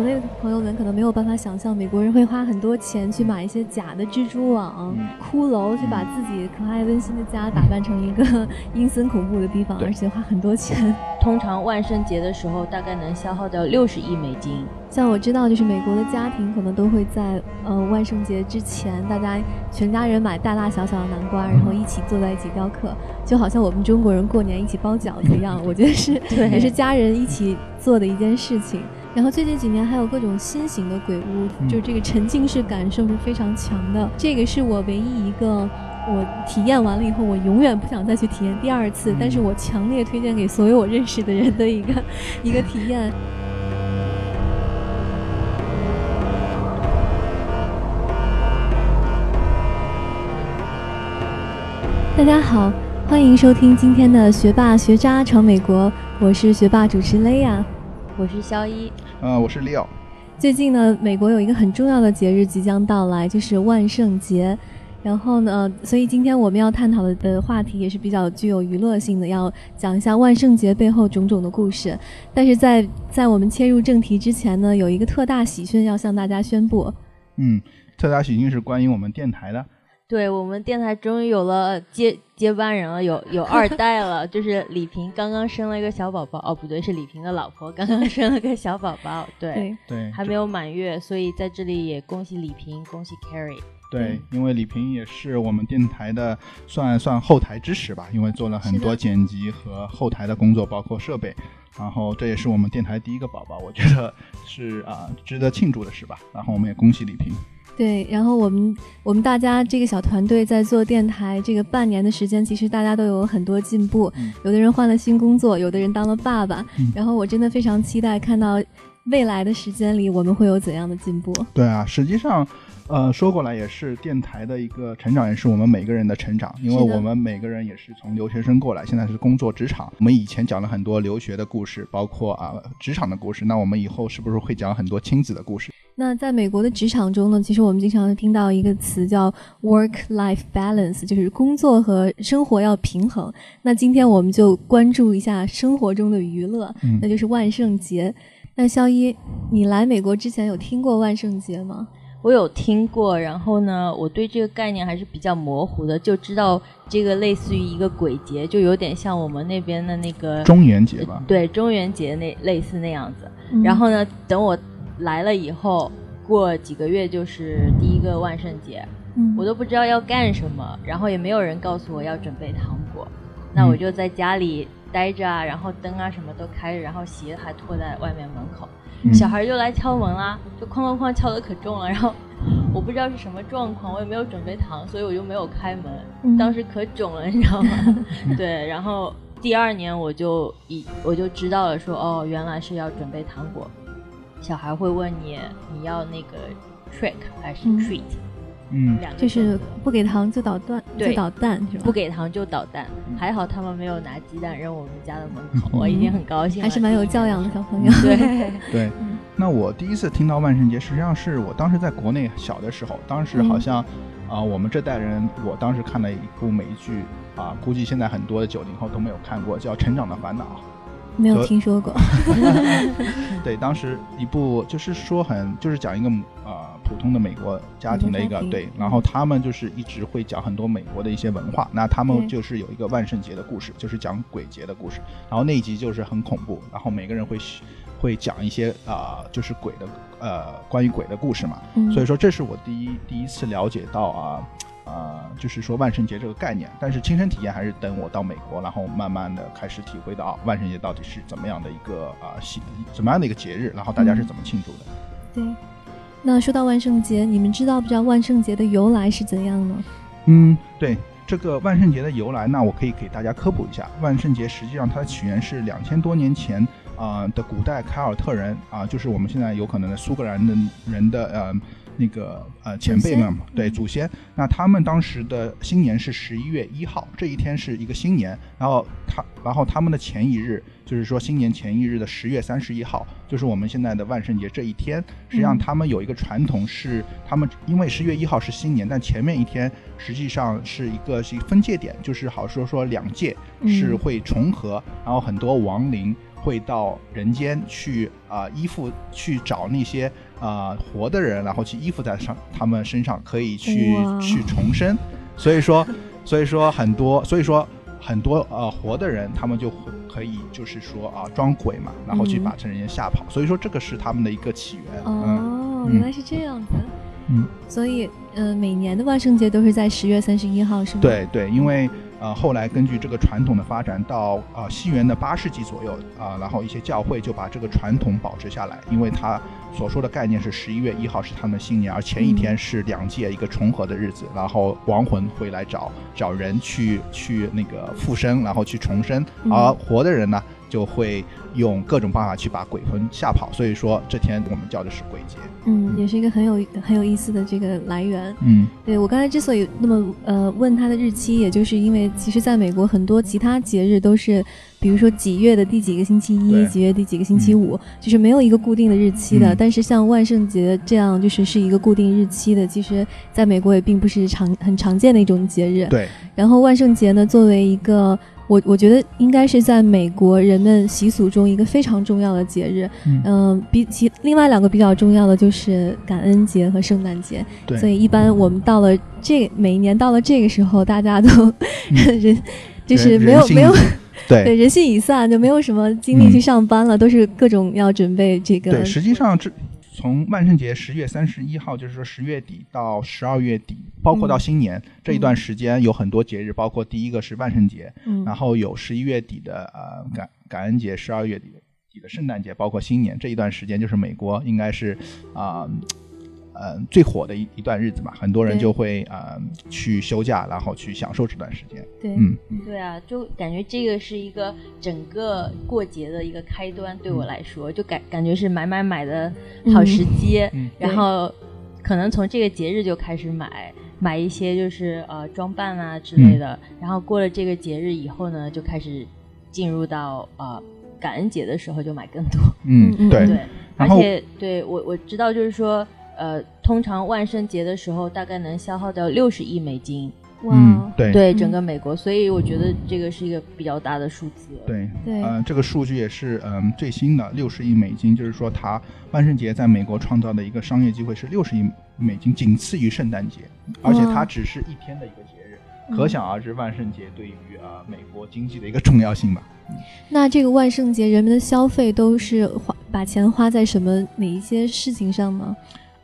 国内的朋友们可能没有办法想象，美国人会花很多钱去买一些假的蜘蛛网、骷髅，去把自己可爱温馨的家打扮成一个 阴森恐怖的地方，而且花很多钱。通常万圣节的时候，大概能消耗掉六十亿美金。像我知道，就是美国的家庭可能都会在呃万圣节之前，大家全家人买大大小小的南瓜，然后一起坐在一起雕刻，就好像我们中国人过年一起包饺子一样。我觉得是，也是家人一起做的一件事情。然后最近几年还有各种新型的鬼屋，就是这个沉浸式感受是非常强的。这个是我唯一一个我体验完了以后，我永远不想再去体验第二次，但是我强烈推荐给所有我认识的人的一个一个体验。大家好，欢迎收听今天的学霸学渣闯美国，我是学霸主持雷亚，我是肖一，呃，我是李奥。最近呢，美国有一个很重要的节日即将到来，就是万圣节。然后呢，所以今天我们要探讨的的话题也是比较具有娱乐性的，要讲一下万圣节背后种种的故事。但是在在我们切入正题之前呢，有一个特大喜讯要向大家宣布。嗯，特大喜讯是关于我们电台的。对我们电台终于有了接接班人了，有有二代了，就是李平刚刚生了一个小宝宝，哦不对，是李平的老婆刚刚生了个小宝宝，对对，还没有满月，所以在这里也恭喜李平，恭喜 Carrie。对，因为李平也是我们电台的算算后台支持吧，因为做了很多剪辑和后台的工作，包括设备，然后这也是我们电台第一个宝宝，我觉得是啊值得庆祝的事吧，然后我们也恭喜李平。对，然后我们我们大家这个小团队在做电台这个半年的时间，其实大家都有很多进步。有的人换了新工作，有的人当了爸爸。然后我真的非常期待看到未来的时间里我们会有怎样的进步。对啊，实际上，呃，说过来也是电台的一个成长，也是我们每个人的成长，因为我们每个人也是从留学生过来，现在是工作职场。我们以前讲了很多留学的故事，包括啊职场的故事，那我们以后是不是会讲很多亲子的故事？那在美国的职场中呢，其实我们经常听到一个词叫 work-life balance，就是工作和生活要平衡。那今天我们就关注一下生活中的娱乐，那就是万圣节。那肖一，你来美国之前有听过万圣节吗？我有听过，然后呢，我对这个概念还是比较模糊的，就知道这个类似于一个鬼节，就有点像我们那边的那个中元节吧？对，中元节那类似那样子。然后呢，等我。来了以后，过几个月就是第一个万圣节，我都不知道要干什么，然后也没有人告诉我要准备糖果，那我就在家里待着啊，然后灯啊什么都开着，然后鞋还拖在外面门口，小孩就来敲门啦，就哐哐哐敲的可重了，然后我不知道是什么状况，我也没有准备糖，所以我就没有开门，当时可肿了，你知道吗？对，然后第二年我就一我就知道了，说哦，原来是要准备糖果。小孩会问你，你要那个 trick 还是 treat？嗯，就是不给糖就捣蛋，就捣蛋是吧？不给糖就捣蛋。还好他们没有拿鸡蛋扔我们家的门口，我已经很高兴了。还是蛮有教养的小朋友。对对。那我第一次听到万圣节，实际上是我当时在国内小的时候，当时好像啊，我们这代人，我当时看了一部美剧啊，估计现在很多的九零后都没有看过，叫《成长的烦恼》。没有听说过。对，当时一部就是说很就是讲一个呃普通的美国家庭的一个对，然后他们就是一直会讲很多美国的一些文化。那他们就是有一个万圣节的故事，就是讲鬼节的故事。然后那一集就是很恐怖，然后每个人会会讲一些啊就是鬼的呃关于鬼的故事嘛。所以说这是我第一第一次了解到啊。呃，就是说万圣节这个概念，但是亲身体验还是等我到美国，然后慢慢的开始体会到万圣节到底是怎么样的一个啊喜，怎么样的一个节日，然后大家是怎么庆祝的。对，那说到万圣节，你们知道不知道万圣节的由来是怎样呢？嗯，对，这个万圣节的由来，那我可以给大家科普一下。万圣节实际上它的起源是两千多年前啊的古代凯尔特人啊，就是我们现在有可能的苏格兰的人的呃。那个呃前辈们对祖先，那他们当时的新年是十一月一号，这一天是一个新年。然后他，然后他们的前一日，就是说新年前一日的十月三十一号，就是我们现在的万圣节这一天。实际上他们有一个传统是，他们因为十月一号是新年，但前面一天实际上是一个是一个分界点，就是好说说两界是会重合，然后很多亡灵会到人间去啊依附，去找那些啊活的人，然后去依附在上他们身上，可以去去重生。所以说，所以说很多，所以说很多呃活的人，他们就会可以就是说啊装鬼嘛，然后去把这人间吓跑。所以说这个是他们的一个起源。哦，原来是这样子。嗯，所以嗯，每年的万圣节都是在十月三十一号，是吗？对对，因为。呃，后来根据这个传统的发展，到呃西元的八世纪左右啊，然后一些教会就把这个传统保持下来，因为它所说的概念是十一月一号是他们的新年，而前一天是两界一个重合的日子，然后亡魂会来找找人去去那个附身，然后去重生，而活的人呢？就会用各种办法去把鬼魂吓跑，所以说这天我们叫的是鬼节。嗯，也是一个很有很有意思的这个来源。嗯，对我刚才之所以那么呃问他的日期，也就是因为其实在美国很多其他节日都是，比如说几月的第几个星期一，几月第几个星期五，就是没有一个固定的日期的。但是像万圣节这样就是是一个固定日期的，其实在美国也并不是常很常见的一种节日。对。然后万圣节呢，作为一个我我觉得应该是在美国人们习俗中一个非常重要的节日，嗯，比起另外两个比较重要的就是感恩节和圣诞节，所以一般我们到了这每一年到了这个时候，大家都 人就是没有没有对对人心已散，就没有什么精力去上班了，都是各种要准备这个。对，实际上这。从万圣节十月三十一号，就是说十月底到十二月底，包括到新年这一段时间，有很多节日，包括第一个是万圣节，然后有十一月底的呃感感恩节，十二月底底的圣诞节，包括新年这一段时间，就是美国应该是啊。嗯，最火的一一段日子嘛，很多人就会呃去休假，然后去享受这段时间。对，嗯，对啊，就感觉这个是一个整个过节的一个开端，对我来说，就感感觉是买买买的好时机。嗯然后可能从这个节日就开始买，买一些就是呃装扮啊之类的。然后过了这个节日以后呢，就开始进入到呃感恩节的时候就买更多。嗯，对 对，而且对我我知道就是说。呃，通常万圣节的时候，大概能消耗掉六十亿美金。哇，对对，整个美国，所以我觉得这个是一个比较大的数字。对对，呃，这个数据也是嗯最新的，六十亿美金，就是说它万圣节在美国创造的一个商业机会是六十亿美金，仅次于圣诞节，而且它只是一天的一个节日，可想而知万圣节对于呃美国经济的一个重要性吧。那这个万圣节人们的消费都是花把钱花在什么哪一些事情上呢？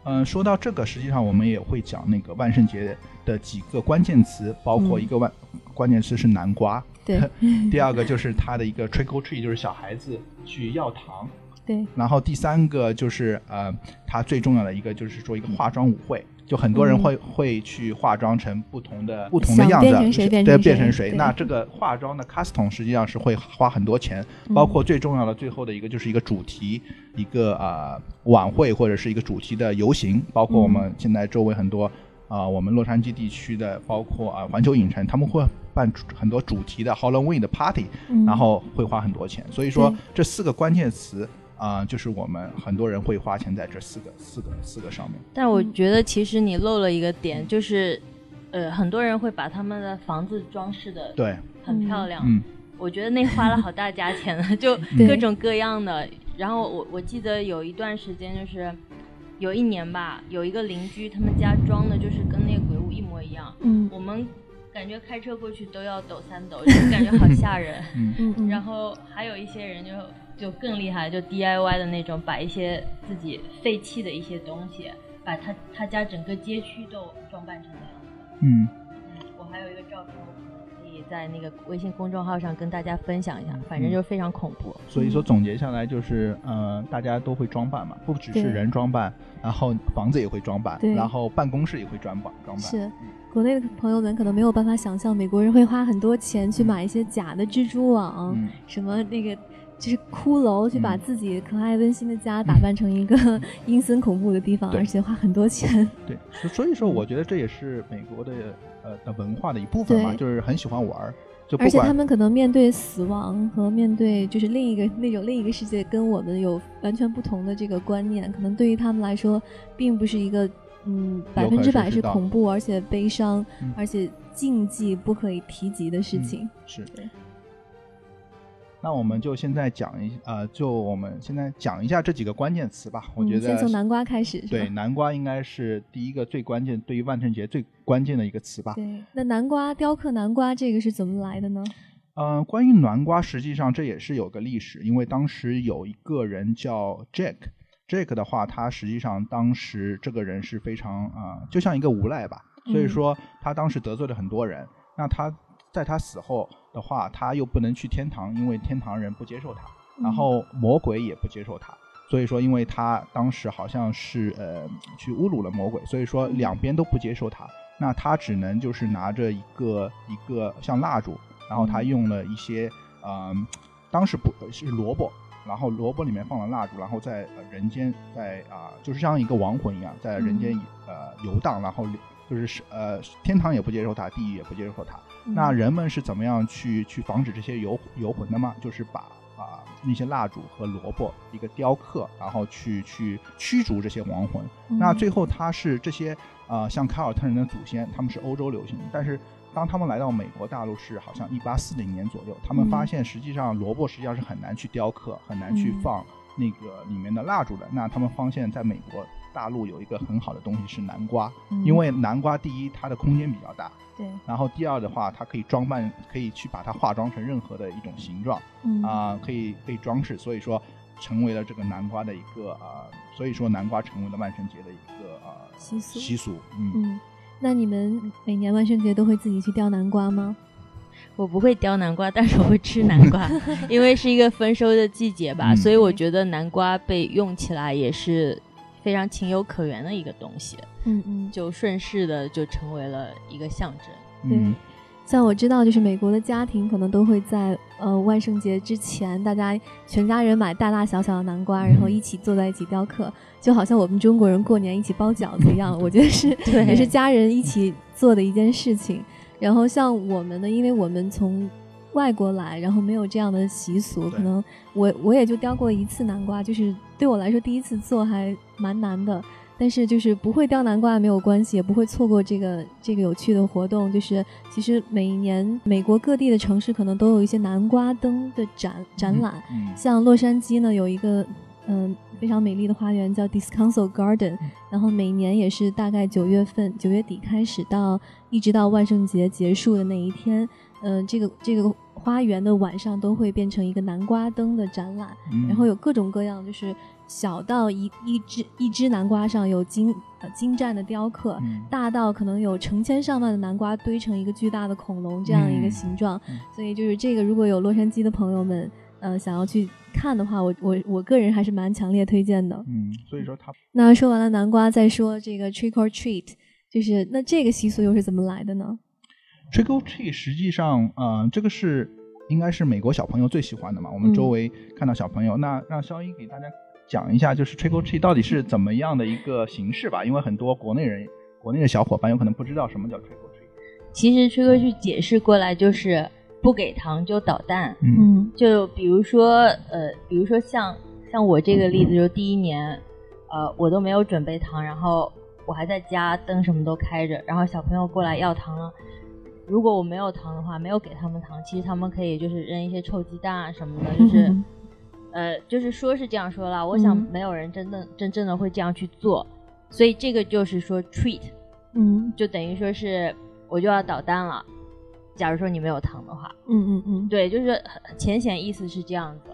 嗯，说到这个，实际上我们也会讲那个万圣节的几个关键词，包括一个万关键词是南瓜，对，第二个就是它的一个 trick or treat，就是小孩子去要糖，对，然后第三个就是呃，它最重要的一个就是说一个化妆舞会。就很多人会会去化妆成不同的不同的样子，对，变成谁？那这个化妆的 custom 实际上是会花很多钱，包括最重要的最后的一个就是一个主题，一个啊晚会或者是一个主题的游行，包括我们现在周围很多啊我们洛杉矶地区的，包括啊环球影城，他们会办很多主题的 Halloween 的 party，然后会花很多钱。所以说这四个关键词。啊，就是我们很多人会花钱在这四个、四个、四个上面。但我觉得其实你漏了一个点，就是，呃，很多人会把他们的房子装饰的对很漂亮。嗯，我觉得那花了好大价钱了，就各种各样的。然后我我记得有一段时间，就是有一年吧，有一个邻居他们家装的就是跟那个鬼屋一模一样。嗯，我们感觉开车过去都要抖三抖，就感觉好吓人。嗯嗯。然后还有一些人就。就更厉害，就 DIY 的那种，把一些自己废弃的一些东西，把他他家整个街区都装扮成那样子。嗯，我还有一个照片，可以在那个微信公众号上跟大家分享一下，反正就非常恐怖。所以说总结下来就是，呃，大家都会装扮嘛，不只是人装扮，然后房子也会装扮，然后办公室也会装扮装扮。是，国内的朋友们可能没有办法想象，美国人会花很多钱去买一些假的蜘蛛网，什么那个。就是骷髅去把自己可爱温馨的家打扮成一个阴森恐怖的地方，而且花很多钱。对，所以说我觉得这也是美国的呃的文化的一部分嘛，就是很喜欢玩儿。就而且他们可能面对死亡和面对就是另一个那种另一个世界，跟我们有完全不同的这个观念，可能对于他们来说，并不是一个嗯百分之百是恐怖而且悲伤而且禁忌不可以提及的事情。是。那我们就现在讲一呃，就我们现在讲一下这几个关键词吧。我觉得先从南瓜开始。对，南瓜应该是第一个最关键，对于万圣节最关键的一个词吧。对，那南瓜雕刻南瓜这个是怎么来的呢？嗯，关于南瓜，实际上这也是有个历史，因为当时有一个人叫 Jack，Jack 的话，他实际上当时这个人是非常啊，就像一个无赖吧，所以说他当时得罪了很多人。那他在他死后的话，他又不能去天堂，因为天堂人不接受他，然后魔鬼也不接受他，所以说，因为他当时好像是呃去侮辱了魔鬼，所以说两边都不接受他，那他只能就是拿着一个一个像蜡烛。然后他用了一些，嗯，当时不是萝卜，然后萝卜里面放了蜡烛，然后在人间，在啊，就是像一个亡魂一样，在人间呃游荡，然后就是呃天堂也不接受他，地狱也不接受他。那人们是怎么样去去防止这些游游魂的吗？就是把啊那些蜡烛和萝卜一个雕刻，然后去去驱逐这些亡魂。那最后他是这些啊像凯尔特人的祖先，他们是欧洲流行，但是。当他们来到美国大陆是好像一八四零年左右，他们发现实际上萝卜实际上是很难去雕刻，很难去放那个里面的蜡烛的。那他们发现在美国大陆有一个很好的东西是南瓜，因为南瓜第一它的空间比较大，对，然后第二的话它可以装扮，可以去把它化妆成任何的一种形状，啊，可以可以装饰，所以说成为了这个南瓜的一个啊，所以说南瓜成为了万圣节的一个啊习俗。习俗，嗯。那你们每年万圣节都会自己去雕南瓜吗？我不会雕南瓜，但是我会吃南瓜，因为是一个丰收的季节吧，所以我觉得南瓜被用起来也是非常情有可原的一个东西。嗯嗯，就顺势的就成为了一个象征。对。像我知道，就是美国的家庭可能都会在呃万圣节之前，大家全家人买大大小小的南瓜，然后一起坐在一起雕刻，就好像我们中国人过年一起包饺子一样。我觉得是，也是家人一起做的一件事情。然后像我们呢，因为我们从外国来，然后没有这样的习俗，可能我我也就雕过一次南瓜，就是对我来说第一次做还蛮难的。但是就是不会雕南瓜没有关系，也不会错过这个这个有趣的活动。就是其实每一年美国各地的城市可能都有一些南瓜灯的展展览，像洛杉矶呢有一个嗯非常美丽的花园叫 Discount Garden，然后每年也是大概九月份九月底开始到一直到万圣节结束的那一天，嗯这个这个花园的晚上都会变成一个南瓜灯的展览，然后有各种各样就是。小到一一只一只南瓜上有精呃精湛的雕刻，大到可能有成千上万的南瓜堆成一个巨大的恐龙这样一个形状，所以就是这个如果有洛杉矶的朋友们呃想要去看的话，我我我个人还是蛮强烈推荐的。嗯，所以说他 那说完了南瓜，再说这个 trick or treat，就是那这个习俗又是怎么来的呢？trick or treat 实际上呃这个是应该是美国小朋友最喜欢的嘛，我们周围看到小朋友，那让肖一给大家。讲一下就是 trick or treat 到底是怎么样的一个形式吧，因为很多国内人、国内的小伙伴有可能不知道什么叫 trick or treat。其实 trick or treat 解释过来就是不给糖就捣蛋。嗯，就比如说呃，比如说像像我这个例子，就第一年，呃，我都没有准备糖，然后我还在家，灯什么都开着，然后小朋友过来要糖了。如果我没有糖的话，没有给他们糖，其实他们可以就是扔一些臭鸡蛋啊什么的，就是。呃，就是说是这样说啦，我想没有人真正真正的会这样去做，所以这个就是说 treat，嗯，就等于说是我就要捣蛋了。假如说你没有糖的话，嗯嗯嗯，对，就是浅显意思是这样子。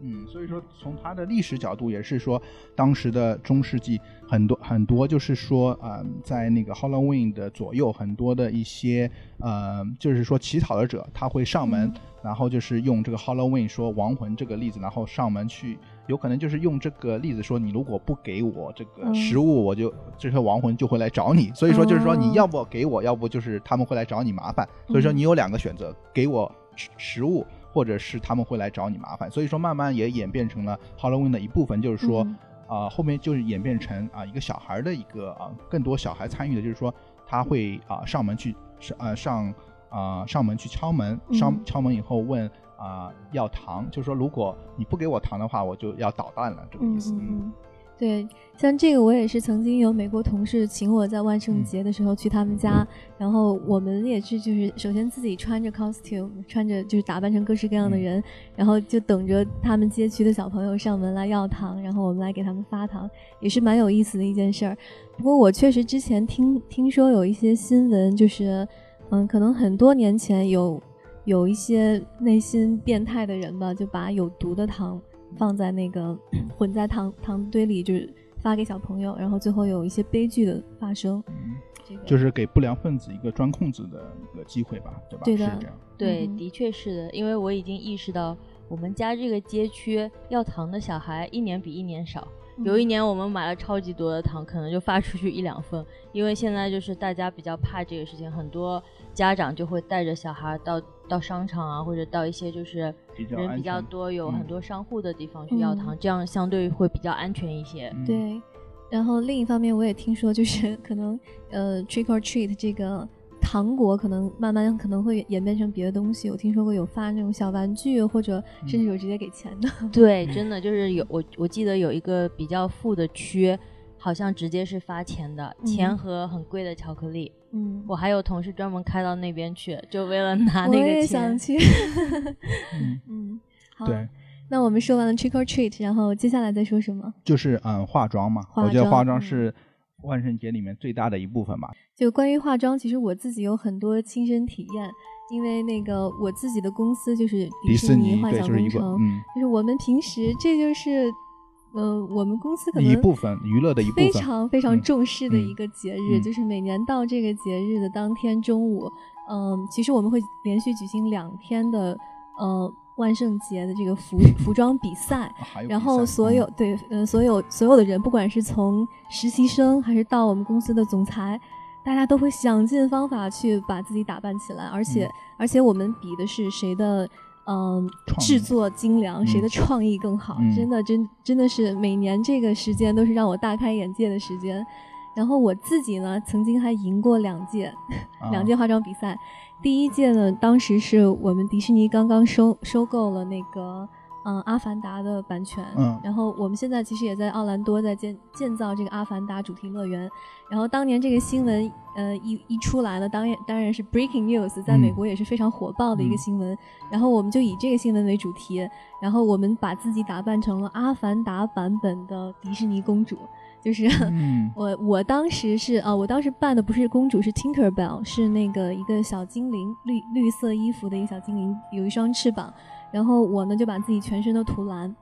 嗯，所以说从它的历史角度也是说，当时的中世纪很多很多就是说啊，在那个 Halloween 的左右，很多的一些呃，就是说乞讨的者他会上门，然后就是用这个 Halloween 说亡魂这个例子，然后上门去，有可能就是用这个例子说，你如果不给我这个食物，我就这些亡魂就会来找你。所以说就是说你要不给我，要不就是他们会来找你麻烦。所以说你有两个选择，给我食食物。或者是他们会来找你麻烦，所以说慢慢也演变成了 Halloween 的一部分，就是说，啊，后面就是演变成啊一个小孩的一个啊更多小孩参与的，就是说他会啊上门去上呃上啊上门去敲门，上敲门以后问啊要糖，就是说如果你不给我糖的话，我就要捣蛋了，这个意思。嗯对，像这个我也是曾经有美国同事请我在万圣节的时候去他们家，然后我们也是就是首先自己穿着 costume，穿着就是打扮成各式各样的人，然后就等着他们街区的小朋友上门来要糖，然后我们来给他们发糖，也是蛮有意思的一件事儿。不过我确实之前听听说有一些新闻，就是嗯，可能很多年前有有一些内心变态的人吧，就把有毒的糖。放在那个 混在糖糖堆里，就是发给小朋友，然后最后有一些悲剧的发生。嗯，就是给不良分子一个钻空子的一个机会吧，对吧？对的，对，的确是的，因为我已经意识到，我们家这个街区要糖的小孩一年比一年少。有一年我们买了超级多的糖，可能就发出去一两份，因为现在就是大家比较怕这个事情，很多家长就会带着小孩到到商场啊，或者到一些就是人比较多、有很多商户的地方去要糖，这样相对会比较安全一些。对，然后另一方面我也听说，就是可能呃，trick or treat 这个。糖果可能慢慢可能会演变成别的东西。我听说过有发那种小玩具，或者甚至有直接给钱的。对，真的就是有我我记得有一个比较富的区，好像直接是发钱的，钱和很贵的巧克力。嗯，我还有同事专门开到那边去，就为了拿那个钱。我也想去。嗯，好。对，那我们说完了 trick or treat，然后接下来再说什么？就是嗯，化妆嘛。我觉得化妆是。万圣节里面最大的一部分吧。就关于化妆，其实我自己有很多亲身体验，因为那个我自己的公司就是迪士尼幻想工程，就是我们平时这就是，嗯，我们公司可能一部分娱乐的一部分，非常非常重视的一个节日，就是每年到这个节日的当天中午，嗯，其实我们会连续举行两天的，呃。万圣节的这个服 服装比赛，然后所有对，嗯，所有所有的人，不管是从实习生还是到我们公司的总裁，大家都会想尽方法去把自己打扮起来，而且而且我们比的是谁的嗯制作精良，谁的创意更好，真的真真的是每年这个时间都是让我大开眼界的时间。然后我自己呢，曾经还赢过两届 两届化妆比赛。第一届呢，当时是我们迪士尼刚刚收收购了那个嗯《阿凡达》的版权，嗯，然后我们现在其实也在奥兰多在建建造这个《阿凡达》主题乐园。然后当年这个新闻呃一一出来了，当然当然是 breaking news，在美国也是非常火爆的一个新闻。然后我们就以这个新闻为主题，然后我们把自己打扮成了《阿凡达》版本的迪士尼公主。就是 我，我当时是啊，我当时扮的不是公主，是 Tinker Bell，是那个一个小精灵，绿绿色衣服的一个小精灵，有一双翅膀。然后我呢就把自己全身都涂蓝，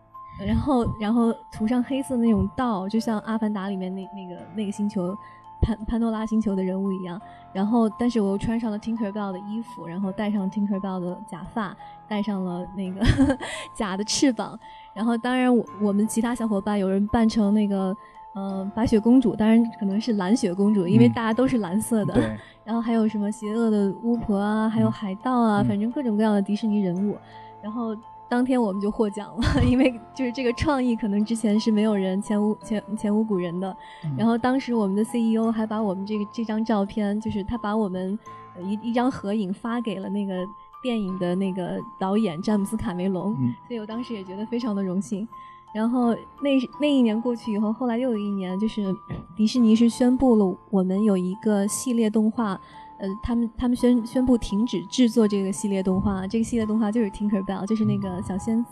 然后然后涂上黑色那种道，就像《阿凡达》里面那那个那个星球潘潘多拉星球的人物一样。然后但是我又穿上了 Tinker Bell 的衣服，然后戴上 Tinker Bell 的假发，戴上了那个 假的翅膀。然后当然我我们其他小伙伴有人扮成那个。嗯，白雪公主当然可能是蓝雪公主，因为大家都是蓝色的。然后还有什么邪恶的巫婆啊，还有海盗啊，反正各种各样的迪士尼人物。然后当天我们就获奖了，因为就是这个创意可能之前是没有人前无前前无古人的。然后当时我们的 CEO 还把我们这个这张照片，就是他把我们一一张合影发给了那个电影的那个导演詹姆斯卡梅隆，所以我当时也觉得非常的荣幸。然后那那一年过去以后，后来又有一年，就是迪士尼是宣布了我们有一个系列动画，呃，他们他们宣宣布停止制作这个系列动画，这个系列动画就是 Tinker Bell，就是那个小仙子。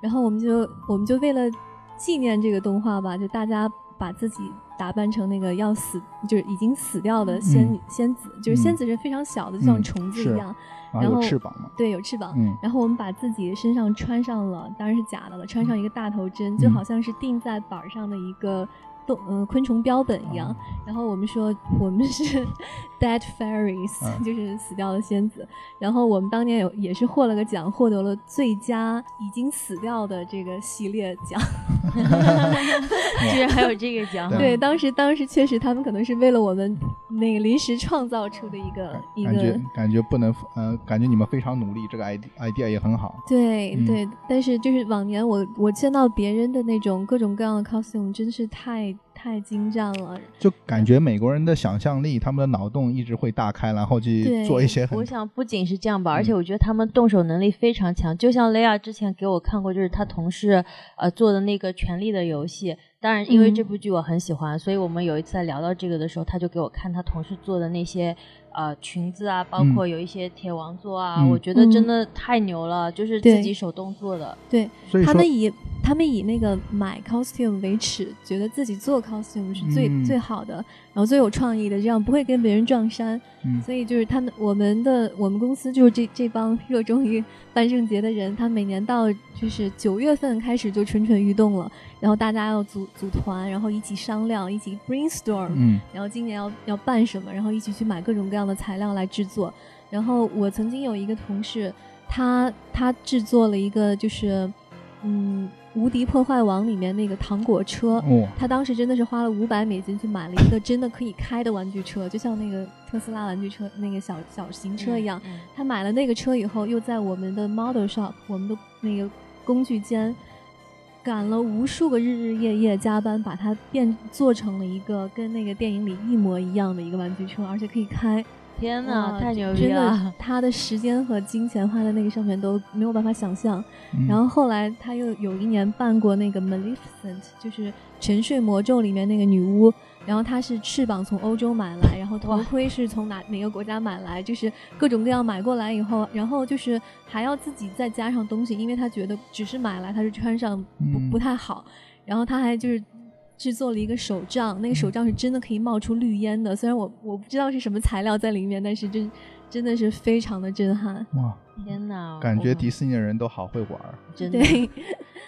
然后我们就我们就为了纪念这个动画吧，就大家把自己打扮成那个要死，就是已经死掉的仙仙子，就是仙子是非常小的，就像虫子一样。然后有翅膀吗？对，有翅膀。嗯，然后我们把自己身上穿上了，当然是假的了，穿上一个大头针，就好像是钉在板上的一个。动嗯昆虫标本一样，然后我们说我们是 dead fairies，就是死掉的仙子。然后我们当年有也是获了个奖，获得了最佳已经死掉的这个系列奖。居然还有这个奖？对，当时当时确实他们可能是为了我们那个临时创造出的一个一个感觉，感觉不能呃，感觉你们非常努力，这个 idea idea 也很好。对对，但是就是往年我我见到别人的那种各种各样的 costume，真的是太。太精湛了，就感觉美国人的想象力，他们的脑洞一直会大开，然后去做一些。我想不仅是这样吧，而且我觉得他们动手能力非常强。就像雷亚之前给我看过，就是他同事呃做的那个《权力的游戏》，当然，因为这部剧我很喜欢，所以我们有一次在聊到这个的时候，他就给我看他同事做的那些呃裙子啊，包括有一些铁王座啊，我觉得真的太牛了，就是自己手动做的。对，他们以他们以那个买 costume 为耻，觉得自己做 costume 是最最好的，然后最有创意的，这样不会跟别人撞衫。所以就是他们我们的我们公司就是这这帮热衷于万圣节的人，他每年到就是九月份开始就蠢蠢欲动了，然后大家要组组团，然后一起商量，一起 brainstorm，嗯，然后今年要要办什么，然后一起去买各种各样的材料来制作。然后我曾经有一个同事，他他制作了一个就是嗯。无敌破坏王里面那个糖果车，他当时真的是花了五百美金去买了一个真的可以开的玩具车，就像那个特斯拉玩具车那个小小型车一样。他买了那个车以后，又在我们的 model shop，我们的那个工具间，赶了无数个日日夜夜加班，把它变做成了一个跟那个电影里一模一样的一个玩具车，而且可以开。天呐，太牛逼了！真的，他的时间和金钱花在那个上面都没有办法想象。然后后来他又有一年办过那个 Maleficent，就是《沉睡魔咒》里面那个女巫。然后他是翅膀从欧洲买来，然后头盔是从哪哪个国家买来，就是各种各样买过来以后，然后就是还要自己再加上东西，因为他觉得只是买来他是穿上不不太好。然后他还就是。制作了一个手杖，那个手杖是真的可以冒出绿烟的。虽然我我不知道是什么材料在里面，但是真真的是非常的震撼。哇！天哪！感觉迪士尼的人都好会玩，真的。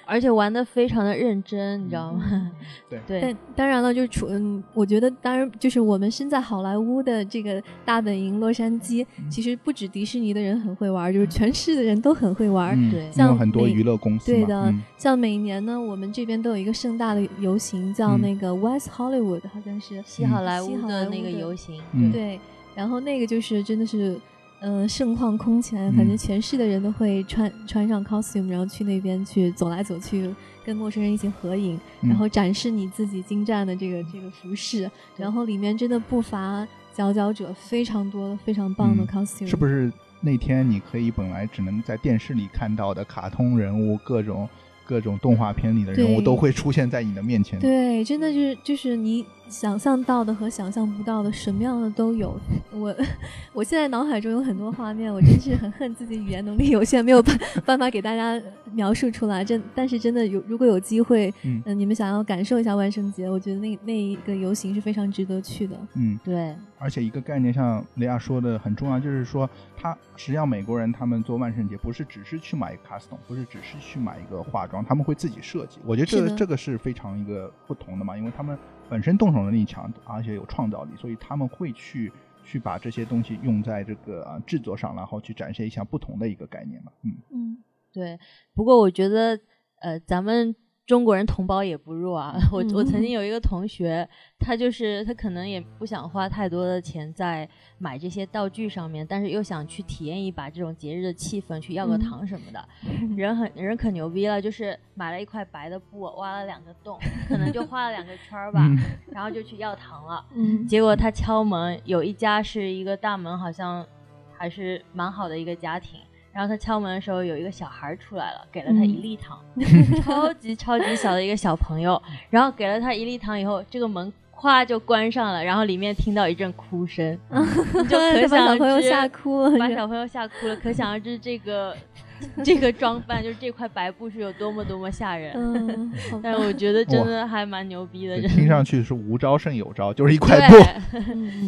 而且玩的非常的认真，你知道吗？对对。但当然了，就是除嗯，我觉得当然就是我们身在好莱坞的这个大本营洛杉矶，其实不止迪士尼的人很会玩，就是全市的人都很会玩。对，像很多娱乐公司。对的，像每年呢，我们这边都有一个盛大的游行，叫那个 West Hollywood，好像是西好莱坞的那个游行。对，然后那个就是真的是。嗯，盛况空前，反正全市的人都会穿穿上 costume，然后去那边去走来走去，跟陌生人一起合影，然后展示你自己精湛的这个这个服饰，然后里面真的不乏佼佼者，非常多非常棒的 costume。是不是那天你可以本来只能在电视里看到的卡通人物各种？各种动画片里的人物都会出现在你的面前。对，真的就是就是你想象到的和想象不到的，什么样的都有。我 我现在脑海中有很多画面，我真是很恨自己语言能力有限，没有办办法给大家描述出来。真但是真的有，如果有机会，嗯，你们想要感受一下万圣节，我觉得那那一个游行是非常值得去的。嗯，对。而且一个概念，像雷亚说的很重要，就是说，他实际上美国人他们做万圣节不是只是去买 custom，不是只是去买一个化妆，他们会自己设计。我觉得这这个是非常一个不同的嘛，因为他们本身动手能力强，而且有创造力，所以他们会去去把这些东西用在这个制作上，然后去展现一下不同的一个概念嘛。嗯嗯，对。不过我觉得，呃，咱们。中国人同胞也不弱啊！我我曾经有一个同学，他就是他可能也不想花太多的钱在买这些道具上面，但是又想去体验一把这种节日的气氛，去要个糖什么的。人很人可牛逼了，就是买了一块白的布，挖了两个洞，可能就画了两个圈儿吧，然后就去要糖了。结果他敲门，有一家是一个大门，好像还是蛮好的一个家庭。然后他敲门的时候，有一个小孩出来了，给了他一粒糖，超级超级小的一个小朋友。然后给了他一粒糖以后，这个门咵就关上了，然后里面听到一阵哭声，就可想小朋友吓哭了，把小朋友吓哭了，可想而知这个。这个装扮就是这块白布是有多么多么吓人，嗯，但是我觉得真的还蛮牛逼的。听上去是无招胜有招，就是一块布，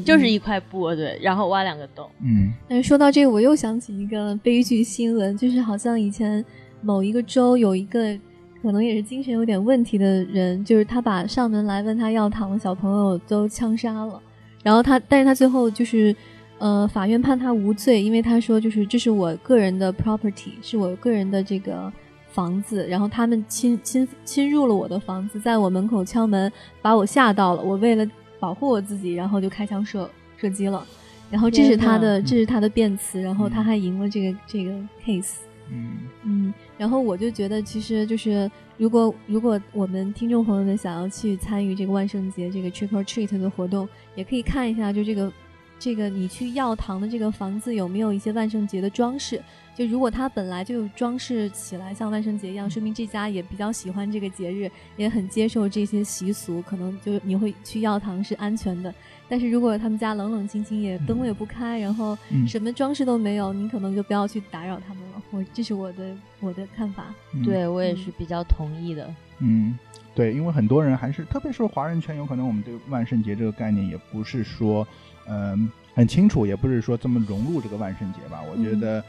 就是一块布，对，然后挖两个洞。嗯，但是说到这个，我又想起一个悲剧新闻，就是好像以前某一个州有一个可能也是精神有点问题的人，就是他把上门来问他要糖的小朋友都枪杀了，然后他，但是他最后就是。呃，法院判他无罪，因为他说就是这是我个人的 property，是我个人的这个房子，然后他们侵侵侵入了我的房子，在我门口敲门，把我吓到了，我为了保护我自己，然后就开枪射射击了，然后这是他的这是他的辩词，然后他还赢了这个这个 case，嗯。嗯，然后我就觉得其实就是如果如果我们听众朋友们想要去参与这个万圣节这个 trick or treat 的活动，也可以看一下就这个。这个你去药堂的这个房子有没有一些万圣节的装饰？就如果它本来就装饰起来像万圣节一样，说明这家也比较喜欢这个节日，也很接受这些习俗，可能就你会去药堂是安全的。但是如果他们家冷冷清清，也灯也不开，然后什么装饰都没有，你可能就不要去打扰他们了。我这是我的我的看法，对我也是比较同意的。嗯，对，因为很多人还是，特别是华人圈，有可能我们对万圣节这个概念也不是说，嗯，很清楚，也不是说这么融入这个万圣节吧。我觉得，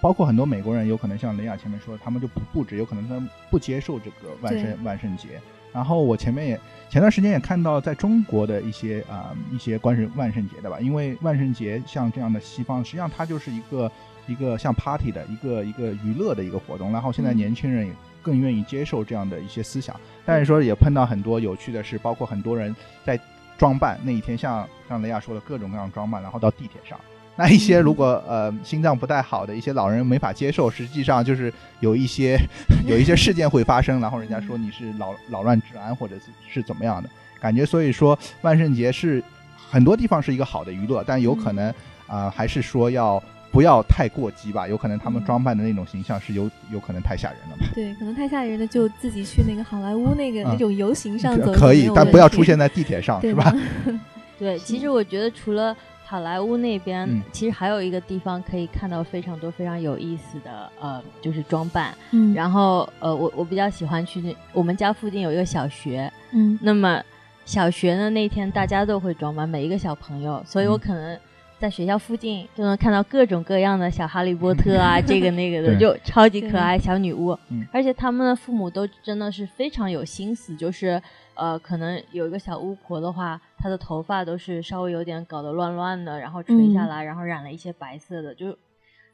包括很多美国人，有可能像雷亚前面说，他们就不布置，有可能他们不接受这个万圣万圣节。然后我前面也前段时间也看到，在中国的一些啊一些关于万圣节的吧，因为万圣节像这样的西方，实际上它就是一个一个像 party 的一个一个娱乐的一个活动。然后现在年轻人也更愿意接受这样的一些思想，但是说也碰到很多有趣的事，包括很多人在装扮那一天，像像雷亚说的各种各样装扮，然后到地铁上。那一些如果呃心脏不太好的一些老人没法接受，实际上就是有一些 有一些事件会发生，然后人家说你是扰扰乱治安或者是是怎么样的感觉。所以说万圣节是很多地方是一个好的娱乐，但有可能啊还是说要不要太过激吧？有可能他们装扮的那种形象是有有可能太吓人了吧？对，可能太吓人了，就自己去那个好莱坞那个那种游行上走可以，但不要出现在地铁上，是吧？对，其实我觉得除了。好莱坞那边其实还有一个地方可以看到非常多非常有意思的呃，就是装扮。嗯，然后呃，我我比较喜欢去那我们家附近有一个小学。嗯，那么小学呢那天大家都会装扮，每一个小朋友，所以我可能在学校附近就能看到各种各样的小哈利波特啊，这个那个的，就超级可爱小女巫。嗯，而且他们的父母都真的是非常有心思，就是。呃，可能有一个小巫婆的话，她的头发都是稍微有点搞得乱乱的，然后垂下来，然后染了一些白色的，就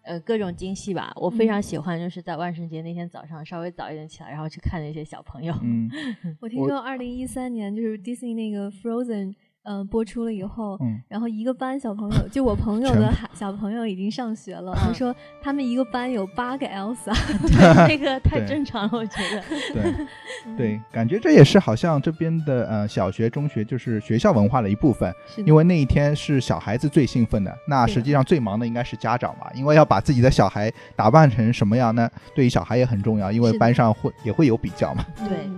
呃各种精细吧。我非常喜欢，就是在万圣节那天早上稍微早一点起来，然后去看那些小朋友。嗯，我听说二零一三年就是 Disney 那个 Frozen。嗯，播出了以后，嗯然后一个班小朋友，就我朋友的孩小朋友已经上学了。他说他们一个班有八个 Elsa，这 个太正常了，我觉得。对，对，感觉这也是好像这边的呃小学、中学就是学校文化的一部分。因为那一天是小孩子最兴奋的，那实际上最忙的应该是家长吧，因为要把自己的小孩打扮成什么样呢？对于小孩也很重要，因为班上会也会有比较嘛。对。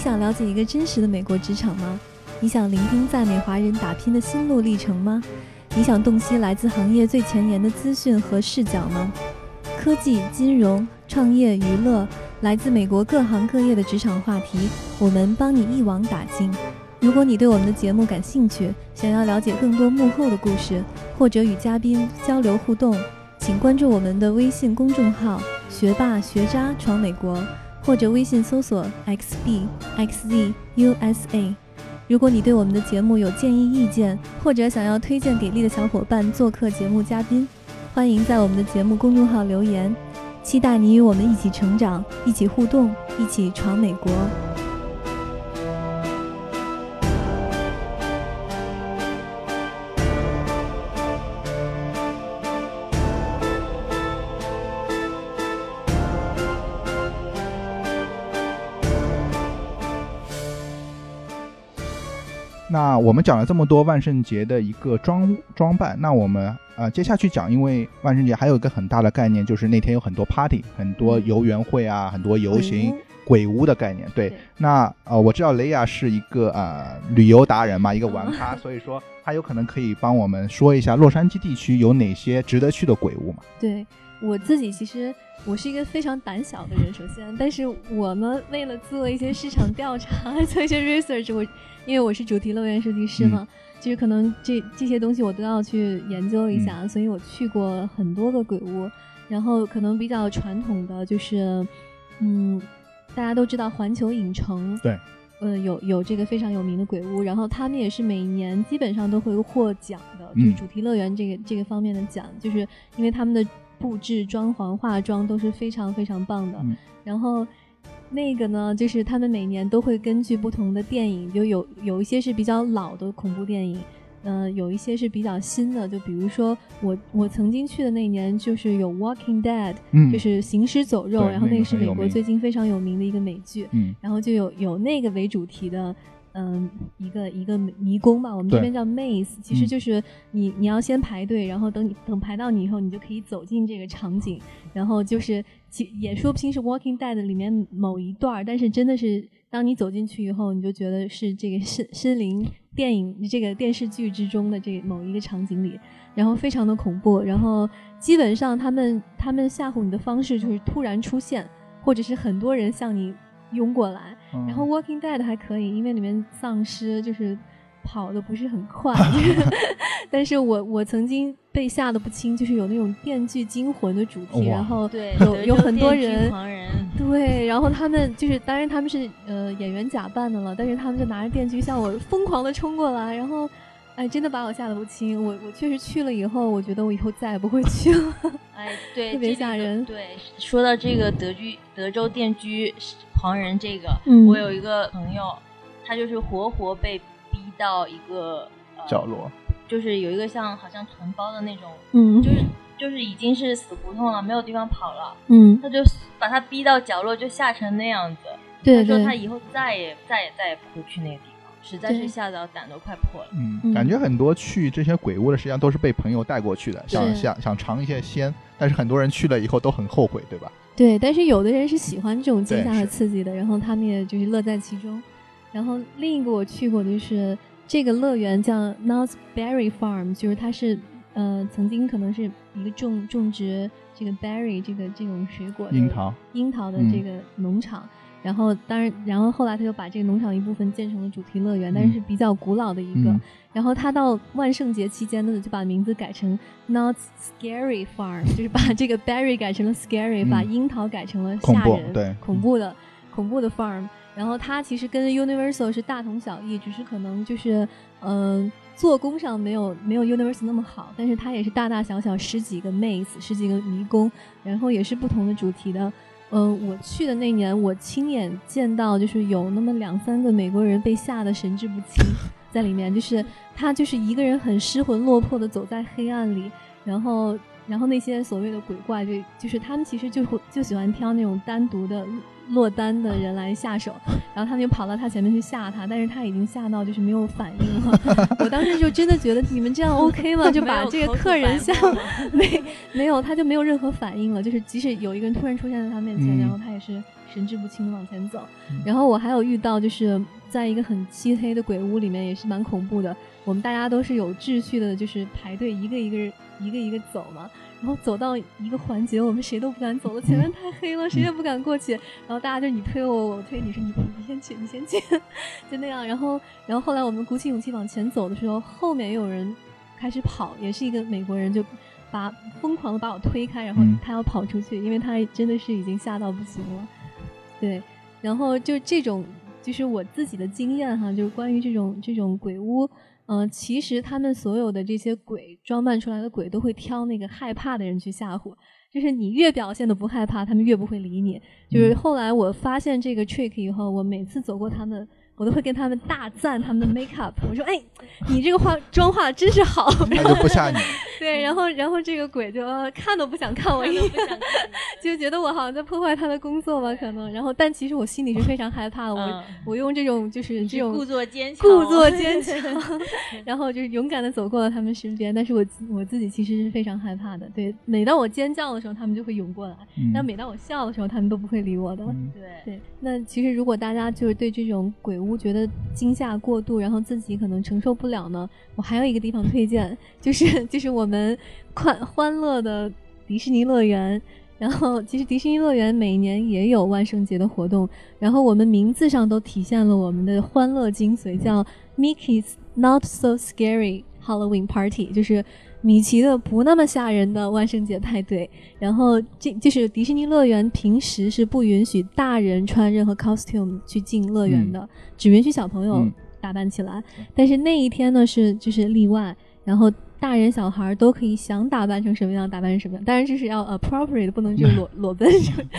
你想了解一个真实的美国职场吗？你想聆听在美华人打拼的心路历程吗？你想洞悉来自行业最前沿的资讯和视角吗？科技、金融、创业、娱乐，来自美国各行各业的职场话题，我们帮你一网打尽。如果你对我们的节目感兴趣，想要了解更多幕后的故事，或者与嘉宾交流互动，请关注我们的微信公众号“学霸学渣闯美国”。或者微信搜索 xbxzusa。如果你对我们的节目有建议意见，或者想要推荐给力的小伙伴做客节目嘉宾，欢迎在我们的节目公众号留言。期待你与我们一起成长，一起互动，一起闯美国。那我们讲了这么多万圣节的一个装装扮，那我们呃接下去讲，因为万圣节还有一个很大的概念，就是那天有很多 party，很多游园会啊，很多游行，鬼屋的概念。对，那呃我知道雷亚是一个呃旅游达人嘛，一个玩咖，所以说他有可能可以帮我们说一下洛杉矶地区有哪些值得去的鬼屋嘛？对我自己其实我是一个非常胆小的人，首先，但是我呢为了做一些市场调查，做一些 research，我。因为我是主题乐园设计师嘛，就是可能这这些东西我都要去研究一下，所以我去过很多个鬼屋，然后可能比较传统的就是，嗯，大家都知道环球影城，对，呃，有有这个非常有名的鬼屋，然后他们也是每年基本上都会获奖的，就是主题乐园这个这个方面的奖，就是因为他们的布置、装潢、化妆都是非常非常棒的，然后。那个呢，就是他们每年都会根据不同的电影，就有有一些是比较老的恐怖电影，嗯，有一些是比较新的。就比如说我我曾经去的那年，就是有《Walking Dead》，就是行尸走肉，然后那个是美国最近非常有名的一个美剧，然后就有有那个为主题的嗯，一个一个迷宫吧，我们这边叫 maze，其实就是你你要先排队，然后等你等排到你以后，你就可以走进这个场景，然后就是其也说不清是 Walking Dead 里面某一段，但是真的是当你走进去以后，你就觉得是这个森森林电影这个电视剧之中的这某一个场景里，然后非常的恐怖，然后基本上他们他们吓唬你的方式就是突然出现，或者是很多人向你。涌过来，然后《Walking Dead》还可以，因为里面丧尸就是跑的不是很快，但是我我曾经被吓得不轻，就是有那种电锯惊魂的主题，然后有有很多人，对，然后他们就是当然他们是呃演员假扮的了，但是他们就拿着电锯向我疯狂的冲过来，然后。哎，真的把我吓得不轻。我我确实去了以后，我觉得我以后再也不会去了。哎，对，特别吓人。对，说到这个德剧德州电锯狂人，这个我有一个朋友，他就是活活被逼到一个角落，就是有一个像好像存包的那种，嗯，就是就是已经是死胡同了，没有地方跑了。嗯，他就把他逼到角落，就吓成那样子。对，他说他以后再也再也再也不会去那个地方。实在是吓到胆都快破了。嗯，感觉很多去这些鬼屋的，实际上都是被朋友带过去的，想想想尝一些鲜。但是很多人去了以后都很后悔，对吧？对，但是有的人是喜欢这种惊吓和刺激的，然后他们也就是乐在其中。然后另一个我去过的就是这个乐园叫 North Berry Farm，就是它是呃曾经可能是一个种种植这个 berry 这个这种水果樱桃樱桃的这个农场。然后，当然，然后后来他就把这个农场一部分建成了主题乐园，但是是比较古老的一个。然后他到万圣节期间呢，就把名字改成 Not Scary Farm，就是把这个 berry 改成了 scary，把樱桃改成了吓人、对恐怖的恐怖的 farm。然后它其实跟 Universal 是大同小异，只是可能就是嗯做工上没有没有 Universal 那么好，但是它也是大大小小十几个 maze，十几个迷宫，然后也是不同的主题的。嗯，我去的那年，我亲眼见到，就是有那么两三个美国人被吓得神志不清，在里面，就是他就是一个人很失魂落魄的走在黑暗里，然后，然后那些所谓的鬼怪，就就是他们其实就会就喜欢挑那种单独的。落单的人来下手，然后他们就跑到他前面去吓他，但是他已经吓到就是没有反应了。我当时就真的觉得你们这样 OK 吗？就把这个客人吓 没没有，他就没有任何反应了。就是即使有一个人突然出现在他面前，然后他也是神志不清的往前走。然后我还有遇到就是在一个很漆黑的鬼屋里面，也是蛮恐怖的。我们大家都是有秩序的，就是排队一个一个一个一个走嘛。然后走到一个环节，我们谁都不敢走了，前面太黑了，谁也不敢过去。然后大家就你推我，我推你，说你你先去，你先去，就那样。然后，然后后来我们鼓起勇气往前走的时候，后面也有人开始跑，也是一个美国人，就把疯狂的把我推开，然后他要跑出去，因为他真的是已经吓到不行了。对，然后就这种就是我自己的经验哈，就是关于这种这种鬼屋。嗯，其实他们所有的这些鬼装扮出来的鬼都会挑那个害怕的人去吓唬，就是你越表现的不害怕，他们越不会理你。就是后来我发现这个 trick 以后，我每次走过他们。我都会跟他们大赞他们的 make up，我说：“哎，你这个化妆化真是好。”他就不吓你。对，然后然后这个鬼就看都不想看我一眼，就觉得我好像在破坏他的工作吧，可能。然后，但其实我心里是非常害怕的。我我用这种就是这种故作坚强，故作坚 强，然后就是勇敢的走过了他们身边。但是我我自己其实是非常害怕的。对，每当我尖叫的时候，他们就会涌过来；但每当我笑的时候，他们都不会理我的。对对。那其实如果大家就是对这种鬼屋。觉得惊吓过度，然后自己可能承受不了呢。我还有一个地方推荐，就是 就是我们欢欢乐的迪士尼乐园。然后其实迪士尼乐园每年也有万圣节的活动，然后我们名字上都体现了我们的欢乐精髓，叫 Mickey's Not So Scary Halloween Party，就是。米奇的不那么吓人的万圣节派对，然后这就是迪士尼乐园平时是不允许大人穿任何 costume 去进乐园的，只允许小朋友打扮起来。但是那一天呢是就是例外，然后。大人小孩都可以想打扮成什么样打扮成什么样，当然这是要 appropriate，不能就裸裸奔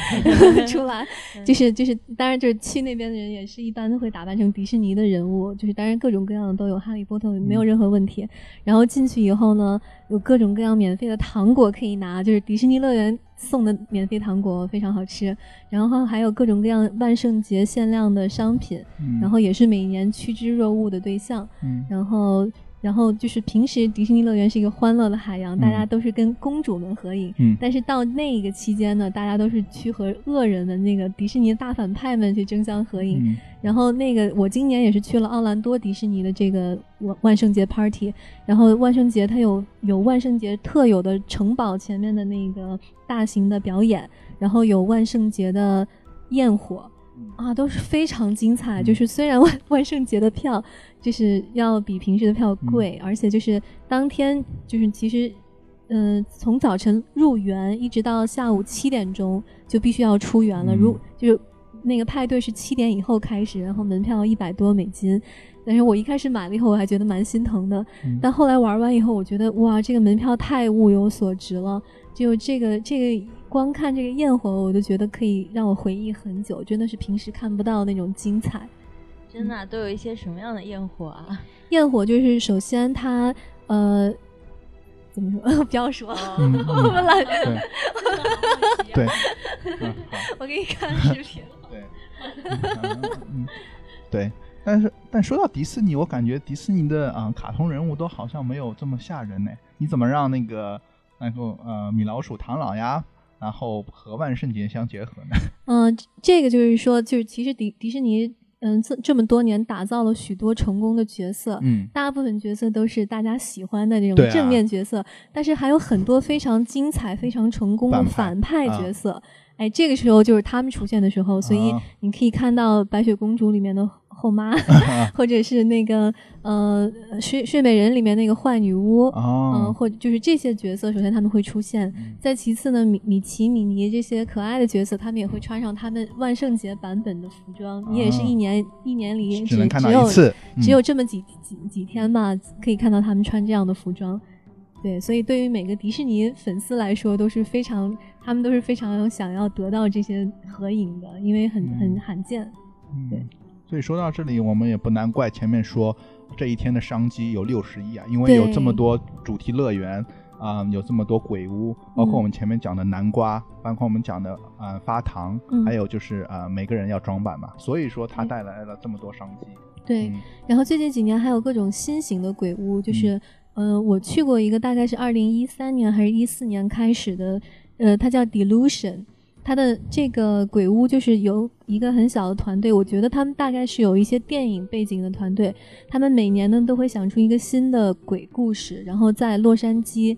出来，就是就是，当然就是去那边的人也是一般都会打扮成迪士尼的人物，就是当然各种各样的都有，哈利波特没有任何问题。然后进去以后呢，有各种各样免费的糖果可以拿，就是迪士尼乐园。送的免费糖果非常好吃，然后还有各种各样万圣节限量的商品，然后也是每年趋之若鹜的对象，然后。然后就是平时迪士尼乐园是一个欢乐的海洋，大家都是跟公主们合影。嗯。但是到那个期间呢，大家都是去和恶人们、那个迪士尼大反派们去争相合影。嗯。然后那个我今年也是去了奥兰多迪士尼的这个万万圣节 party，然后万圣节它有有万圣节特有的城堡前面的那个大型的表演，然后有万圣节的焰火。啊，都是非常精彩。就是虽然万万圣节的票就是要比平时的票贵，而且就是当天就是其实，嗯，从早晨入园一直到下午七点钟就必须要出园了。如就是那个派对是七点以后开始，然后门票一百多美金。但是我一开始买了以后，我还觉得蛮心疼的。但后来玩完以后，我觉得哇，这个门票太物有所值了。就这个这个。光看这个焰火，我就觉得可以让我回忆很久，真的是平时看不到那种精彩。真的都有一些什么样的焰火啊？焰火就是首先它呃，怎么说？不要说，我们来。对，我给你看视频。对，嗯，对。但是，但说到迪士尼，我感觉迪士尼的啊，卡通人物都好像没有这么吓人呢。你怎么让那个那个呃米老鼠、唐老鸭？然后和万圣节相结合呢？嗯，这个就是说，就是其实迪迪士尼，嗯，这这么多年打造了许多成功的角色，嗯，大部分角色都是大家喜欢的那种正面角色，但是还有很多非常精彩、非常成功的反派角色。哎，这个时候就是他们出现的时候，所以你可以看到白雪公主里面的。后妈，或者是那个呃睡睡美人里面那个坏女巫，嗯，或就是这些角色，首先他们会出现。再其次呢，米米奇、米妮这些可爱的角色，他们也会穿上他们万圣节版本的服装。你也是一年一年里只只有只有这么几几几天吧，可以看到他们穿这样的服装。对，所以对于每个迪士尼粉丝来说都是非常，他们都是非常想要得到这些合影的，因为很很罕见。对。所以说到这里，我们也不难怪前面说这一天的商机有六十亿啊，因为有这么多主题乐园啊，有这么多鬼屋，包括我们前面讲的南瓜，包括我们讲的呃发糖，还有就是呃每个人要装扮嘛，所以说它带来了这么多商机。对，然后最近几年还有各种新型的鬼屋，就是呃我去过一个，大概是二零一三年还是一四年开始的，呃，它叫 Delusion。它的这个鬼屋就是由一个很小的团队，我觉得他们大概是有一些电影背景的团队。他们每年呢都会想出一个新的鬼故事，然后在洛杉矶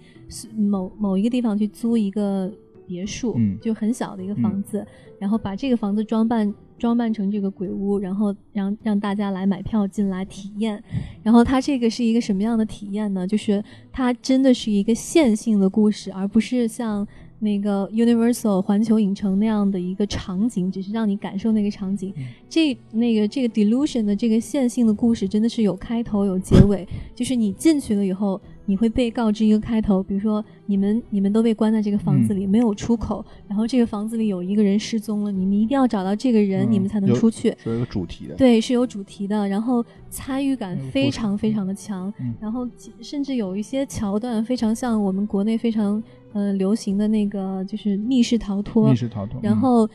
某某一个地方去租一个别墅，就很小的一个房子，然后把这个房子装扮装扮成这个鬼屋，然后让让大家来买票进来体验。然后它这个是一个什么样的体验呢？就是它真的是一个线性的故事，而不是像。那个 Universal 环球影城那样的一个场景，只是让你感受那个场景。这那个这个 Delusion 的这个线性的故事，真的是有开头有结尾。就是你进去了以后，你会被告知一个开头，比如说你们你们都被关在这个房子里，没有出口，然后这个房子里有一个人失踪了，你们一定要找到这个人，你们才能出去。是有主题的。对，是有主题的，然后参与感非常非常的强，然后甚至有一些桥段非常像我们国内非常。呃，流行的那个就是密室逃脱，密室逃脱。然后，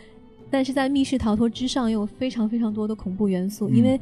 但是在密室逃脱之上，又有非常非常多的恐怖元素。因为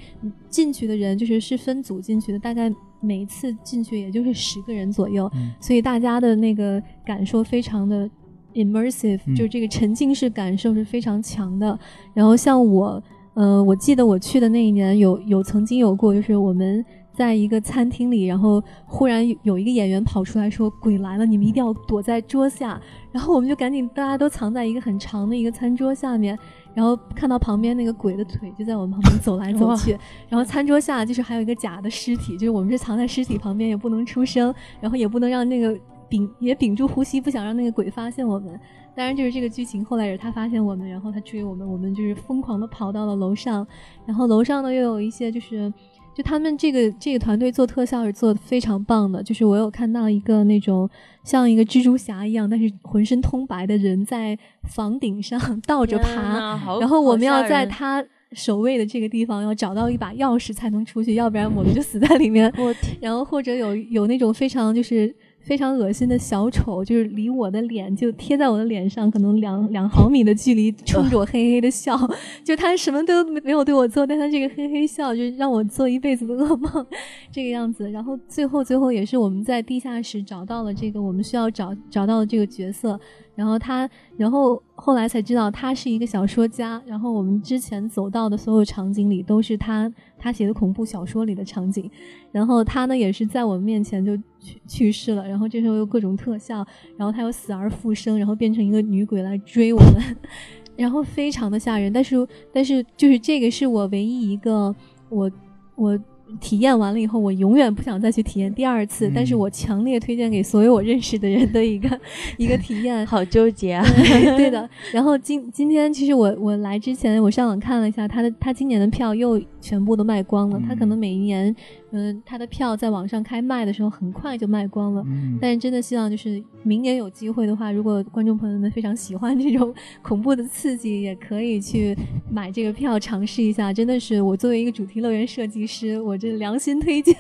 进去的人就是是分组进去的，大概每一次进去也就是十个人左右，所以大家的那个感受非常的 immersive，就是这个沉浸式感受是非常强的。然后像我，呃，我记得我去的那一年有有曾经有过，就是我们。在一个餐厅里，然后忽然有一个演员跑出来说：“鬼来了，你们一定要躲在桌下。”然后我们就赶紧，大家都藏在一个很长的一个餐桌下面，然后看到旁边那个鬼的腿就在我们旁边走来走去。然后餐桌下就是还有一个假的尸体，就是我们是藏在尸体旁边，也不能出声，然后也不能让那个屏也屏住呼吸，不想让那个鬼发现我们。当然，就是这个剧情后来也是他发现我们，然后他追我们，我们就是疯狂的跑到了楼上，然后楼上呢又有一些就是。就他们这个这个团队做特效是做的非常棒的，就是我有看到一个那种像一个蜘蛛侠一样，但是浑身通白的人在房顶上 倒着爬，然后我们要在他守卫的这个地方要找到一把钥匙才能出去，要不然我们就死在里面。然后或者有有那种非常就是非常恶心的小丑，就是离我的脸就贴在我的脸上，可能两两毫米的距离，冲着我嘿嘿的笑。就他什么都没有对我做，但他这个嘿嘿笑，就让我做一辈子的噩梦，这个样子。然后最后最后也是我们在地下室找到了这个我们需要找找到的这个角色。然后他，然后后来才知道他是一个小说家。然后我们之前走到的所有场景里都是他他写的恐怖小说里的场景。然后他呢也是在我们面前就去去世了。然后这时候又各种特效，然后他又死而复生，然后变成一个女鬼来追我们，然后非常的吓人。但是但是就是这个是我唯一一个我我。体验完了以后，我永远不想再去体验第二次。但是我强烈推荐给所有我认识的人的一个 一个体验。好纠结啊！对的。然后今今天其实我我来之前，我上网看了一下他的他今年的票又全部都卖光了。他可能每一年。嗯，他的票在网上开卖的时候很快就卖光了。嗯，但是真的希望就是明年有机会的话，如果观众朋友们非常喜欢这种 恐怖的刺激，也可以去买这个票尝试一下。真的是我作为一个主题乐园设计师，我这良心推荐。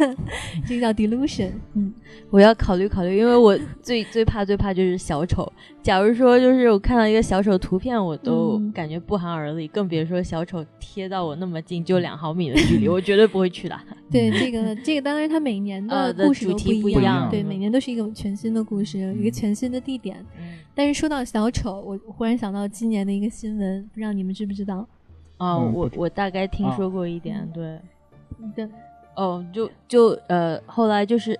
这个叫 Delusion。嗯，我要考虑考虑，因为我最最怕最怕就是小丑。假如说就是我看到一个小丑图片，我都感觉不寒而栗，更别说小丑贴到我那么近，就两毫米的距离，我绝对不会去的。对这个这个，当然它每年的故事都不一样，对，每年都是一个全新的故事，一个全新的地点。但是说到小丑，我忽然想到今年的一个新闻，不知道你们知不知道？啊，我我大概听说过一点，对，对，哦，就就呃，后来就是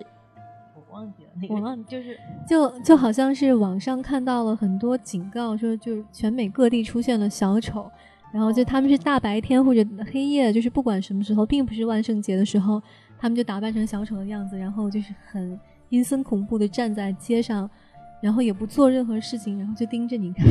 我。忘记了，我忘，就是就就好像是网上看到了很多警告，说就是全美各地出现了小丑，然后就他们是大白天或者黑夜，就是不管什么时候，并不是万圣节的时候，他们就打扮成小丑的样子，然后就是很阴森恐怖的站在街上，然后也不做任何事情，然后就盯着你看，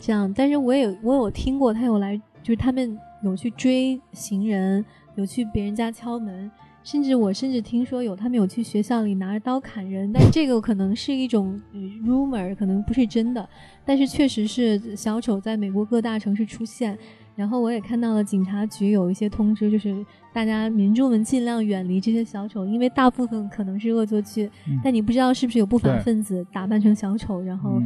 这样。但是我也我有听过，他有来，就是他们有去追行人，有去别人家敲门。甚至我甚至听说有他们有去学校里拿着刀砍人，但这个可能是一种 rumor，可能不是真的。但是确实是小丑在美国各大城市出现，然后我也看到了警察局有一些通知，就是大家民众们尽量远离这些小丑，因为大部分可能是恶作剧，但你不知道是不是有不法分子打扮成小丑，然后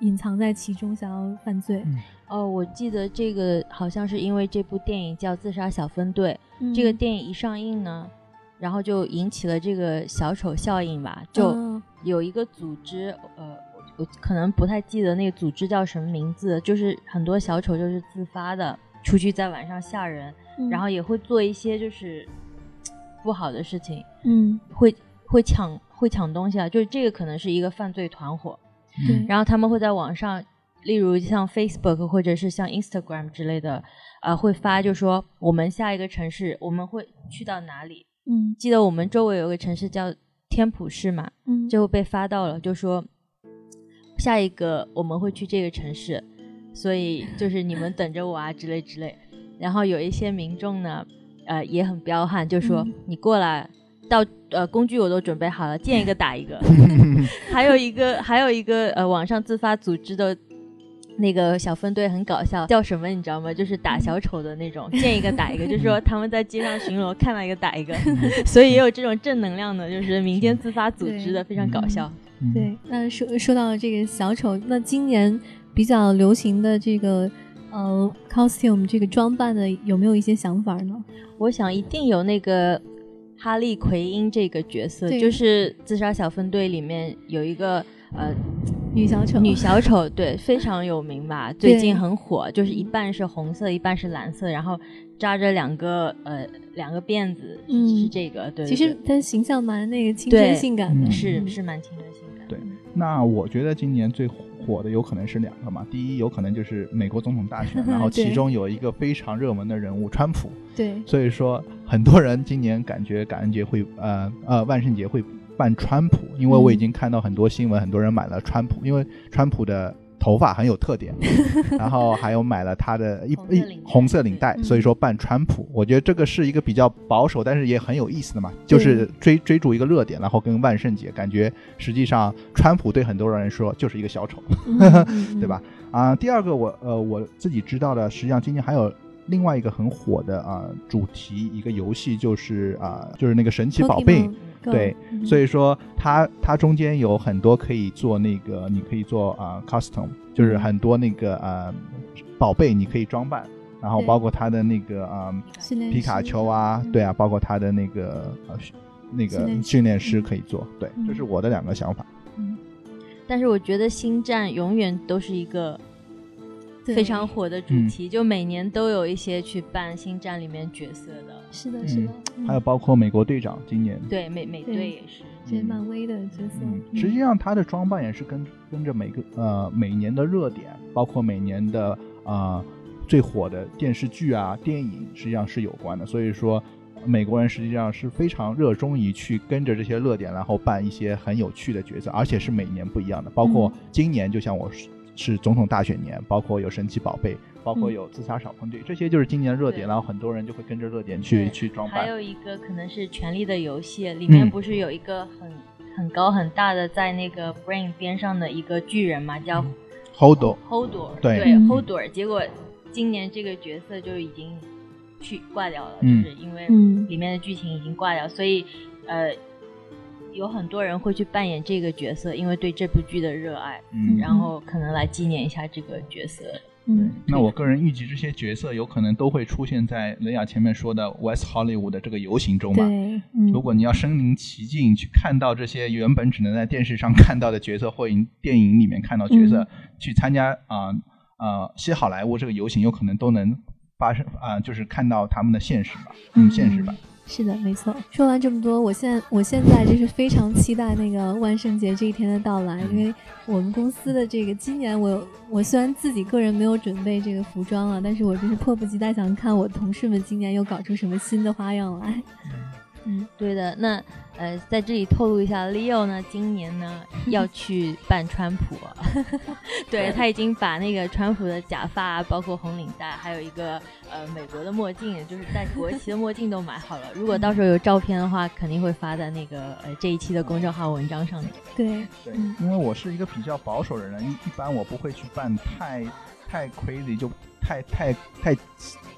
隐藏在其中想要犯罪。哦，我记得这个好像是因为这部电影叫《自杀小分队》，这个电影一上映呢。然后就引起了这个小丑效应吧，就有一个组织，呃，我可能不太记得那个组织叫什么名字，就是很多小丑就是自发的出去在晚上吓人，然后也会做一些就是不好的事情，嗯，会会抢会抢东西啊，就是这个可能是一个犯罪团伙，然后他们会在网上，例如像 Facebook 或者是像 Instagram 之类的，呃，会发就说我们下一个城市我们会去到哪里。嗯，记得我们周围有个城市叫天普市嘛，嗯，就被发到了，就说下一个我们会去这个城市，所以就是你们等着我啊之类之类。然后有一些民众呢，呃，也很彪悍，就说你过来，到呃工具我都准备好了，见一个打一个。还有一个还有一个呃网上自发组织的。那个小分队很搞笑，叫什么你知道吗？就是打小丑的那种，见一个打一个，就是说他们在街上巡逻，看到一个打一个，所以也有这种正能量的，就是民间自发组织的，非常搞笑。对，那说说到这个小丑，那今年比较流行的这个呃 costume 这个装扮的有没有一些想法呢？我想一定有那个哈利奎因这个角色，就是自杀小分队里面有一个呃。女小丑，女小丑，对，非常有名吧？最近很火，就是一半是红色，一半是蓝色，然后扎着两个呃两个辫子，是这个。对，其实她形象蛮那个青春性感的，是是蛮青春性感。对，那我觉得今年最火的有可能是两个嘛，第一有可能就是美国总统大选，然后其中有一个非常热门的人物川普。对，所以说很多人今年感觉感恩节会呃呃万圣节会。办川普，因为我已经看到很多新闻，很多人买了川普，因为川普的头发很有特点，然后还有买了他的一一红色领带，所以说扮川普，我觉得这个是一个比较保守，但是也很有意思的嘛，就是追追逐一个热点，然后跟万圣节感觉实际上川普对很多人说就是一个小丑，对吧？啊，第二个我呃我自己知道的，实际上今年还有另外一个很火的啊主题一个游戏就是啊就是那个神奇宝贝，对，所以说它它中间有很多可以做那个你可以做啊 custom，就是很多那个啊宝贝你可以装扮，然后包括它的那个啊皮卡丘啊，对啊，包括它的那个呃那个训练师。可以做，对，这是我的两个想法。嗯，但是我觉得星战永远都是一个。非常火的主题，就每年都有一些去扮星战里面角色的。是的，是的。还有包括美国队长，今年对美美队也是，这漫威的角色。实际上，他的装扮也是跟跟着每个呃每年的热点，包括每年的啊最火的电视剧啊电影，实际上是有关的。所以说，美国人实际上是非常热衷于去跟着这些热点，然后扮一些很有趣的角色，而且是每年不一样的。包括今年，就像我。是总统大选年，包括有神奇宝贝，包括有自杀小分队，这些就是今年的热点，然后很多人就会跟着热点去去装扮。还有一个可能是《权力的游戏》里面不是有一个很很高很大的在那个 Brain 边上的一个巨人嘛，叫 Hodor。Hodor 对。对 Hodor，结果今年这个角色就已经去挂掉了，就是因为里面的剧情已经挂掉，所以呃。有很多人会去扮演这个角色，因为对这部剧的热爱，嗯，然后可能来纪念一下这个角色。嗯，那我个人预计这些角色有可能都会出现在雷亚前面说的 West Hollywood 的这个游行中嘛。对，如果你要身临其境去看到这些原本只能在电视上看到的角色，或影电影里面看到角色，去参加啊啊西好莱坞这个游行，有可能都能发生啊，就是看到他们的现实吧，嗯，现实版。是的，没错。说完这么多，我现在我现在就是非常期待那个万圣节这一天的到来，因为我们公司的这个今年，我我虽然自己个人没有准备这个服装了，但是我就是迫不及待想看我同事们今年又搞出什么新的花样来。嗯，对的。那呃，在这里透露一下，Leo 呢，今年呢 要去扮川普。对他已经把那个川普的假发，包括红领带，还有一个呃美国的墨镜，就是戴国旗的墨镜都买好了。如果到时候有照片的话，肯定会发在那个呃这一期的公众号文章上面。对对，因为我是一个比较保守的人，一一般我不会去扮太太 crazy，就太太太。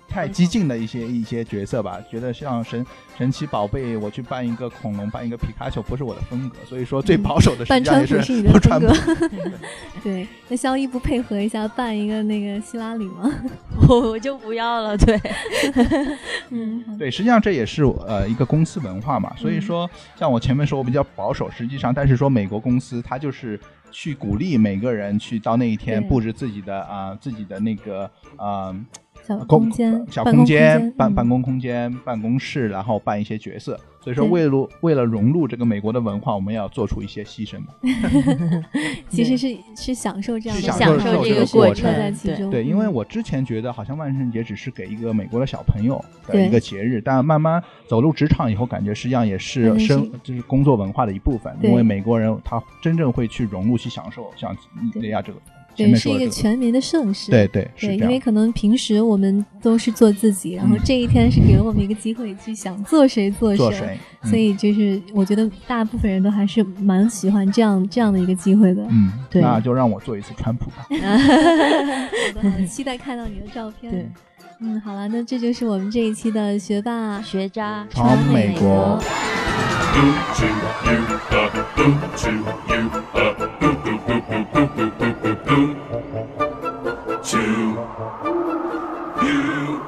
太激进的一些一些角色吧，觉得像神神奇宝贝，我去扮一个恐龙，扮一个皮卡丘，不是我的风格。所以说，最保守的扮川普是你的风格。对，那肖一不配合一下，扮一个那个希拉里吗？我我就不要了。对，嗯，对，实际上这也是呃一个公司文化嘛。所以说，像我前面说我比较保守，实际上，但是说美国公司它就是去鼓励每个人去到那一天布置自己的啊自己的那个啊。小空间、小空间、办办公空间、办公室，然后办一些角色。所以说，为了为了融入这个美国的文化，我们要做出一些牺牲 其实是是享受这样的享受这个过程在其中。对，因为我之前觉得好像万圣节只是给一个美国的小朋友的一个节日，但慢慢走入职场以后，感觉实际上也是生就是工作文化的一部分。因为美国人他真正会去融入、去享受像利亚这个。对，是一个全民的盛世。对对对，因为可能平时我们都是做自己，然后这一天是给了我们一个机会去想做谁做谁，所以就是我觉得大部分人都还是蛮喜欢这样这样的一个机会的。嗯，对，那就让我做一次川普吧。好的，很期待看到你的照片。对，嗯，好了，那这就是我们这一期的学霸学渣闯美国。to you.